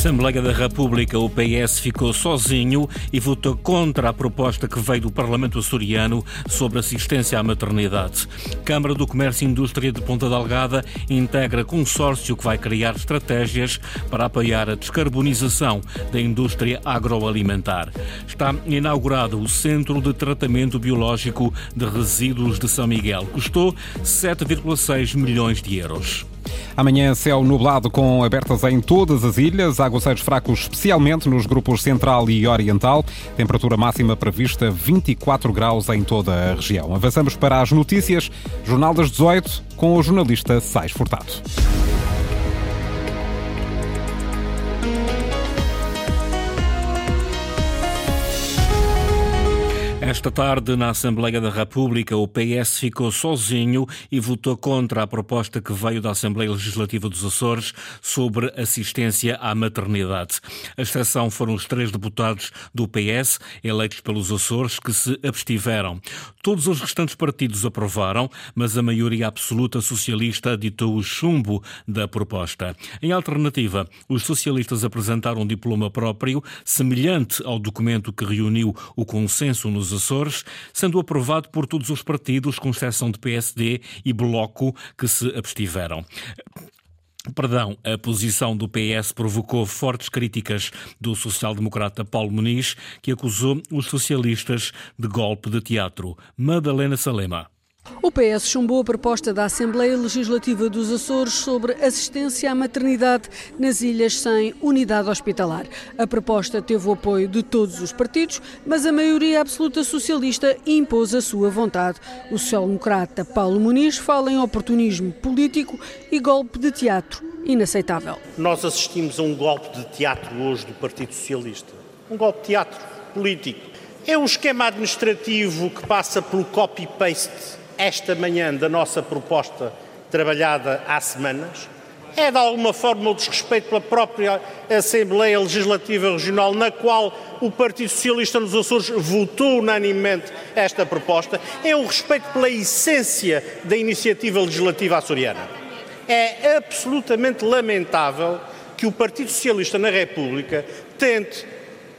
Assembleia da República, o PS ficou sozinho e votou contra a proposta que veio do Parlamento açoriano sobre assistência à maternidade. Câmara do Comércio e Indústria de Ponta Delgada integra consórcio que vai criar estratégias para apoiar a descarbonização da indústria agroalimentar. Está inaugurado o Centro de Tratamento Biológico de Resíduos de São Miguel. Custou 7,6 milhões de euros. Amanhã, céu nublado com abertas em todas as ilhas, aguaceiros fracos especialmente nos grupos central e oriental. Temperatura máxima prevista 24 graus em toda a região. Avançamos para as notícias. Jornal das 18 com o jornalista Sais Furtado. Esta tarde, na Assembleia da República, o PS ficou sozinho e votou contra a proposta que veio da Assembleia Legislativa dos Açores sobre assistência à maternidade. A exceção foram os três deputados do PS, eleitos pelos Açores, que se abstiveram. Todos os restantes partidos aprovaram, mas a maioria absoluta socialista ditou o chumbo da proposta. Em alternativa, os socialistas apresentaram um diploma próprio, semelhante ao documento que reuniu o consenso nos Açores Açores, sendo aprovado por todos os partidos, com exceção de PSD e Bloco, que se abstiveram. Perdão, a posição do PS provocou fortes críticas do social-democrata Paulo Muniz, que acusou os socialistas de golpe de teatro. Madalena Salema. O PS chumbou a proposta da Assembleia Legislativa dos Açores sobre assistência à maternidade nas ilhas sem unidade hospitalar. A proposta teve o apoio de todos os partidos, mas a maioria absoluta socialista impôs a sua vontade. O social-democrata Paulo Muniz fala em oportunismo político e golpe de teatro inaceitável. Nós assistimos a um golpe de teatro hoje do Partido Socialista. Um golpe de teatro político. É um esquema administrativo que passa pelo copy-paste esta manhã da nossa proposta trabalhada há semanas. É de alguma forma o desrespeito pela própria Assembleia Legislativa Regional, na qual o Partido Socialista nos Açores votou unanimemente esta proposta. É um respeito pela essência da iniciativa legislativa açoriana. É absolutamente lamentável que o Partido Socialista na República tente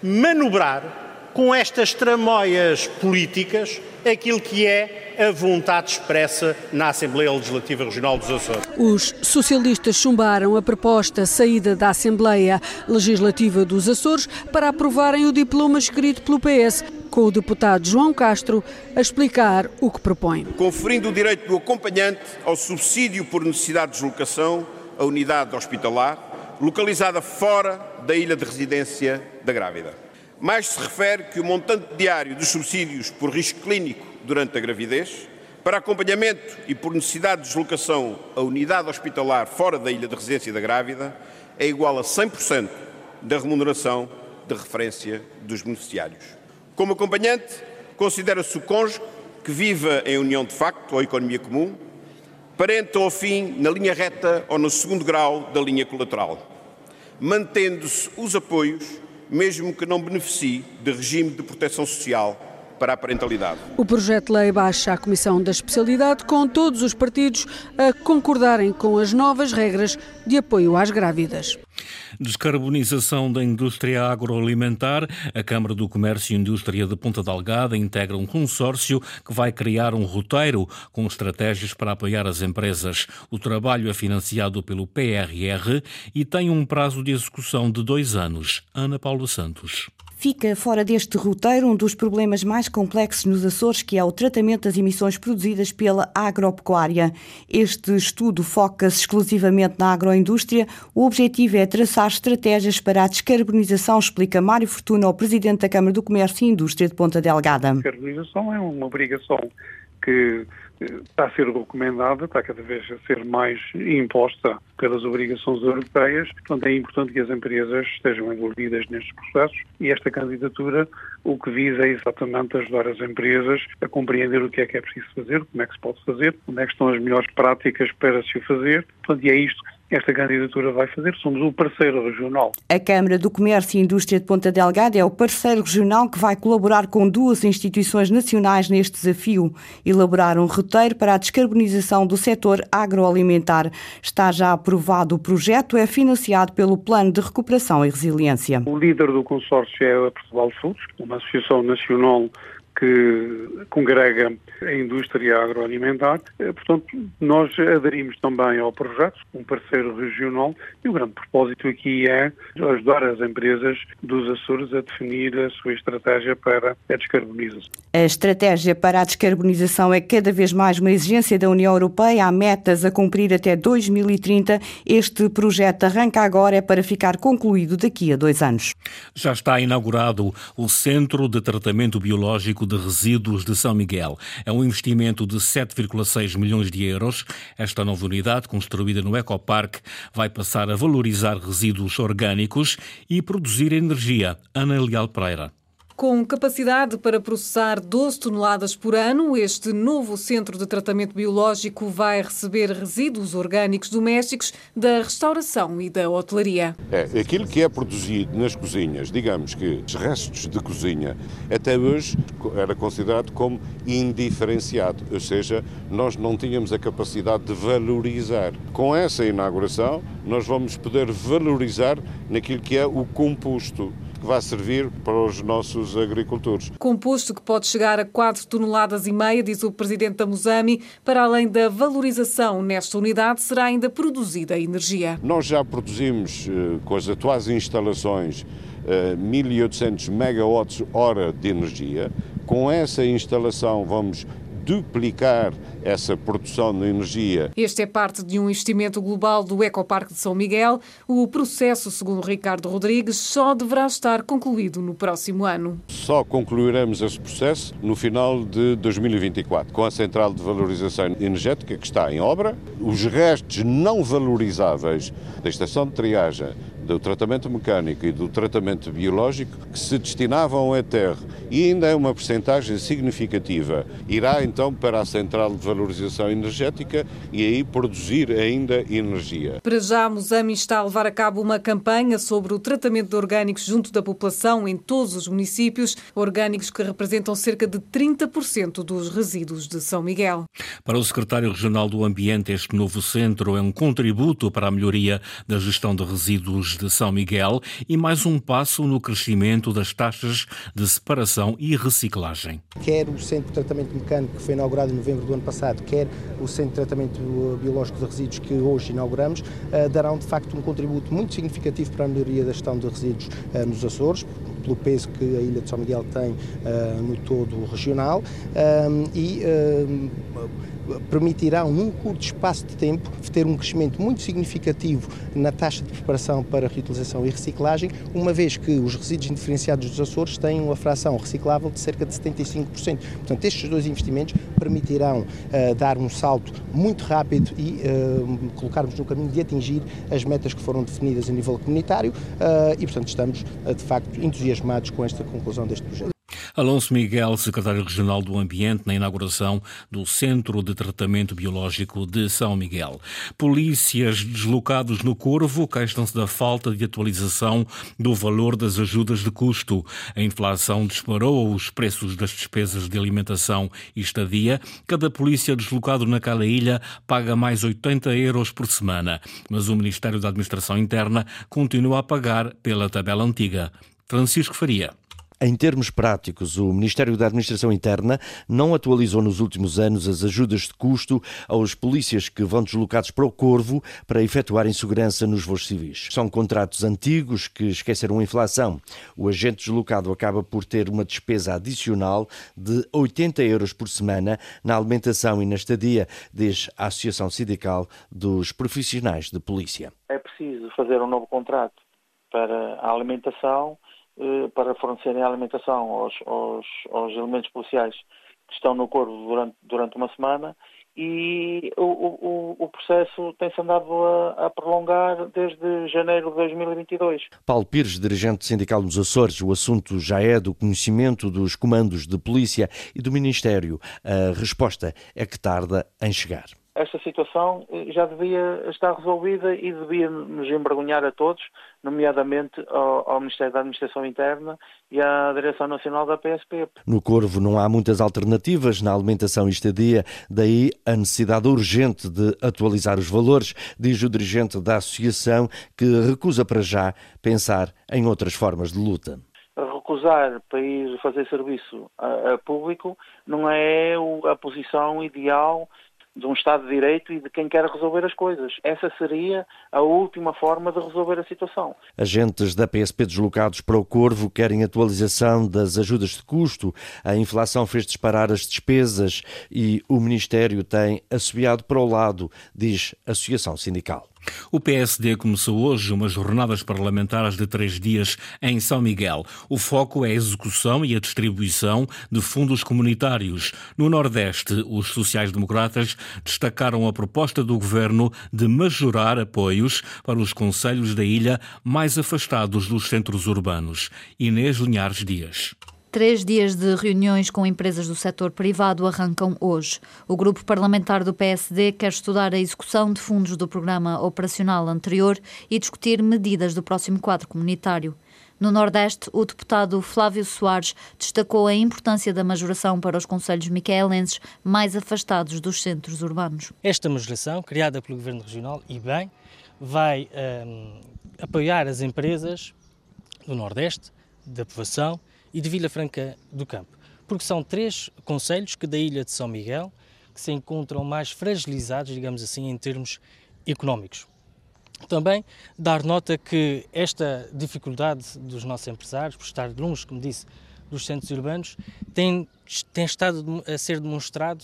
manobrar com estas tramóias políticas aquilo que é a vontade expressa na Assembleia Legislativa Regional dos Açores. Os socialistas chumbaram a proposta saída da Assembleia Legislativa dos Açores para aprovarem o diploma escrito pelo PS, com o deputado João Castro a explicar o que propõe. Conferindo o direito do acompanhante ao subsídio por necessidade de deslocação à unidade hospitalar, localizada fora da ilha de residência da grávida. Mais se refere que o montante diário dos subsídios por risco clínico durante a gravidez, para acompanhamento e por necessidade de deslocação à unidade hospitalar fora da ilha de residência da grávida, é igual a 100% da remuneração de referência dos beneficiários. Como acompanhante, considera-se o cônjuge que viva em união de facto ou economia comum, parente ou afim na linha reta ou no segundo grau da linha colateral, mantendo-se os apoios, mesmo que não beneficie de regime de proteção social para a parentalidade. O projeto de lei baixa a Comissão da Especialidade, com todos os partidos a concordarem com as novas regras de apoio às grávidas. Descarbonização da indústria agroalimentar. A Câmara do Comércio e Indústria de Ponta Delgada integra um consórcio que vai criar um roteiro com estratégias para apoiar as empresas. O trabalho é financiado pelo PRR e tem um prazo de execução de dois anos. Ana Paula Santos. Fica fora deste roteiro um dos problemas mais complexos nos Açores, que é o tratamento das emissões produzidas pela agropecuária. Este estudo foca-se exclusivamente na agroindústria. O objetivo é traçar estratégias para a descarbonização, explica Mário Fortuna, o presidente da Câmara do Comércio e Indústria de Ponta Delgada. A descarbonização é uma obrigação que está a ser recomendada, está cada vez a ser mais imposta pelas obrigações europeias, portanto é importante que as empresas estejam envolvidas nestes processos. E esta candidatura o que visa é exatamente ajudar as empresas a compreender o que é que é preciso fazer, como é que se pode fazer, onde é que estão as melhores práticas para se o fazer, portanto e é isto esta candidatura vai fazer. Somos o parceiro regional. A Câmara do Comércio e Indústria de Ponta Delgada é o parceiro regional que vai colaborar com duas instituições nacionais neste desafio, elaborar um roteiro para a descarbonização do setor agroalimentar. Está já aprovado o projeto, é financiado pelo Plano de Recuperação e Resiliência. O líder do consórcio é a Portugal Foods, uma associação nacional que congrega a indústria agroalimentar. Eh, portanto, nós aderimos também ao projeto, um parceiro regional, e o grande propósito aqui é ajudar as empresas dos Açores a definir a sua estratégia para a descarbonização. A estratégia para a descarbonização é cada vez mais uma exigência da União Europeia. Há metas a cumprir até 2030. Este projeto arranca agora é para ficar concluído daqui a dois anos. Já está inaugurado o Centro de Tratamento Biológico de Resíduos de São Miguel. É um investimento de 7,6 milhões de euros. Esta nova unidade, construída no Ecopark, vai passar a valorizar resíduos orgânicos e produzir energia. Ana Leal Pereira. Com capacidade para processar 12 toneladas por ano, este novo centro de tratamento biológico vai receber resíduos orgânicos domésticos da restauração e da hotelaria. É, aquilo que é produzido nas cozinhas, digamos que os restos de cozinha, até hoje era considerado como indiferenciado, ou seja, nós não tínhamos a capacidade de valorizar. Com essa inauguração, nós vamos poder valorizar naquilo que é o composto que vai servir para os nossos agricultores. Composto que pode chegar a 4 toneladas e meia, diz o presidente da Musami. Para além da valorização nesta unidade, será ainda produzida energia. Nós já produzimos, eh, com as atuais instalações, 1.800 eh, megawatts hora de energia. Com essa instalação vamos duplicar essa produção de energia. Este é parte de um investimento global do Ecoparque de São Miguel. O processo, segundo Ricardo Rodrigues, só deverá estar concluído no próximo ano. Só concluiremos esse processo no final de 2024, com a central de valorização energética que está em obra. Os restos não valorizáveis da estação de triagem do tratamento mecânico e do tratamento biológico que se destinavam à terra e ainda é uma percentagem significativa. Irá então para a central de valorização energética e aí produzir ainda energia. Para já, a Musami está a levar a cabo uma campanha sobre o tratamento de orgânicos junto da população em todos os municípios, orgânicos que representam cerca de 30% dos resíduos de São Miguel. Para o secretário regional do Ambiente, este novo centro é um contributo para a melhoria da gestão de resíduos de São Miguel e mais um passo no crescimento das taxas de separação e reciclagem. Quer o Centro de Tratamento Mecânico, que foi inaugurado em novembro do ano passado, quer o Centro de Tratamento Biológico de Resíduos, que hoje inauguramos, eh, darão de facto um contributo muito significativo para a melhoria da gestão de resíduos eh, nos Açores, pelo peso que a Ilha de São Miguel tem uh, no todo regional um, e permitirão, num curto espaço de tempo, ter um crescimento muito significativo na taxa de preparação para reutilização e reciclagem, uma vez que os resíduos indiferenciados dos Açores têm uma fração reciclável de cerca de 75%. Portanto, estes dois investimentos permitirão uh, dar um salto muito rápido e uh, colocarmos no caminho de atingir as metas que foram definidas a nível comunitário uh, e, portanto, estamos de facto entusiasmados com esta conclusão deste projeto. Alonso Miguel, secretário regional do Ambiente, na inauguração do Centro de Tratamento Biológico de São Miguel. Polícias deslocados no Corvo queixam-se da falta de atualização do valor das ajudas de custo. A inflação disparou os preços das despesas de alimentação e estadia. Cada polícia deslocado naquela ilha paga mais 80 euros por semana, mas o Ministério da Administração Interna continua a pagar pela tabela antiga. Francisco Faria. Em termos práticos, o Ministério da Administração Interna não atualizou nos últimos anos as ajudas de custo aos polícias que vão deslocados para o Corvo para efetuarem segurança nos voos civis. São contratos antigos que esqueceram a inflação. O agente deslocado acaba por ter uma despesa adicional de 80 euros por semana na alimentação e na estadia, diz a Associação Sindical dos Profissionais de Polícia. É preciso fazer um novo contrato para a alimentação para fornecerem alimentação aos, aos, aos, elementos policiais que estão no corpo durante, durante uma semana e o, o, o processo tem-se andado a, a, prolongar desde janeiro de 2022. Paulo Pires, dirigente sindical dos Açores, o assunto já é do conhecimento dos comandos de polícia e do Ministério. A resposta é que tarda em chegar. Esta situação eh, já devia estar resolvida e devia nos envergonhar a todos, nomeadamente ao, ao, Ministério da Administração Interna e à Direção Nacional da PSP. No Corvo não há muitas alternativas na alimentação e estadia, daí a necessidade urgente de atualizar os valores, diz o dirigente da associação, que recusa para já pensar em outras formas de luta recusar para ir fazer serviço a, a público não é a posição ideal de um Estado de Direito e de quem quer resolver as coisas. Essa seria a última forma de resolver a situação. Agentes da PSP deslocados para o Corvo querem atualização das ajudas de custo. A inflação fez disparar as despesas e o Ministério tem assobiado para o lado, diz a Associação Sindical. O PSD começou hoje umas jornadas parlamentares de três dias em São Miguel. O foco é a execução e a distribuição de fundos comunitários. No Nordeste, os sociais-democratas destacaram a proposta do governo de majorar apoios para os conselhos da ilha mais afastados dos centros urbanos. Inês Linhares Dias. Três dias de reuniões com empresas do setor privado arrancam hoje. O grupo parlamentar do PSD quer estudar a execução de fundos do programa operacional anterior e discutir medidas do próximo quadro comunitário. No Nordeste, o deputado Flávio Soares destacou a importância da majoração para os conselhos micaelenses mais afastados dos centros urbanos. Esta majoração, criada pelo Governo Regional, e bem, vai um, apoiar as empresas do Nordeste, da povoação, e de Vila Franca do Campo, porque são três conselhos que da ilha de São Miguel que se encontram mais fragilizados, digamos assim, em termos económicos. Também dar nota que esta dificuldade dos nossos empresários, por estar longe, como disse, dos centros urbanos, tem, tem estado a ser demonstrado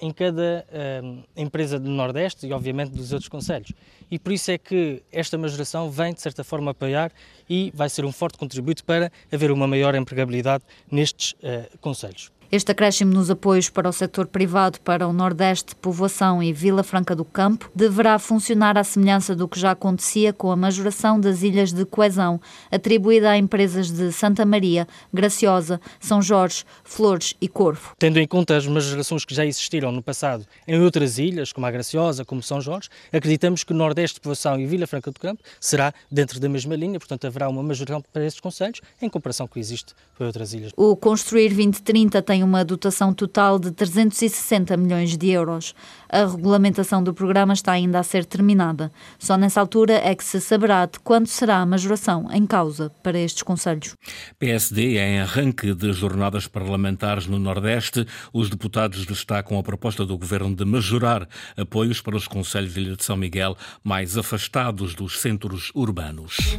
em cada uh, empresa do Nordeste e, obviamente, dos outros conselhos. E por isso é que esta majoração vem, de certa forma, apoiar e vai ser um forte contributo para haver uma maior empregabilidade nestes uh, conselhos. Este acréscimo nos apoios para o setor privado para o Nordeste, Povoação e Vila Franca do Campo deverá funcionar à semelhança do que já acontecia com a majoração das ilhas de coesão, atribuída a empresas de Santa Maria, Graciosa, São Jorge, Flores e Corvo. Tendo em conta as majorações que já existiram no passado em outras ilhas, como a Graciosa, como São Jorge, acreditamos que Nordeste, Povoação e Vila Franca do Campo será dentro da mesma linha, portanto haverá uma majoração para esses conselhos em comparação com o que existe para outras ilhas. O Construir 2030 tem uma dotação total de 360 milhões de euros. A regulamentação do programa está ainda a ser terminada. Só nessa altura é que se saberá de quando será a majoração em causa para estes conselhos. PSD é em arranque de jornadas parlamentares no Nordeste. Os deputados destacam a proposta do governo de majorar apoios para os conselhos de Ilha de São Miguel mais afastados dos centros urbanos.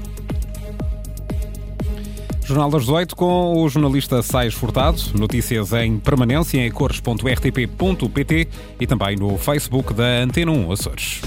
Jornal das 18 com o jornalista Sais Furtado. Notícias em permanência em cores.rtp.pt e também no Facebook da Antena 1 Açores.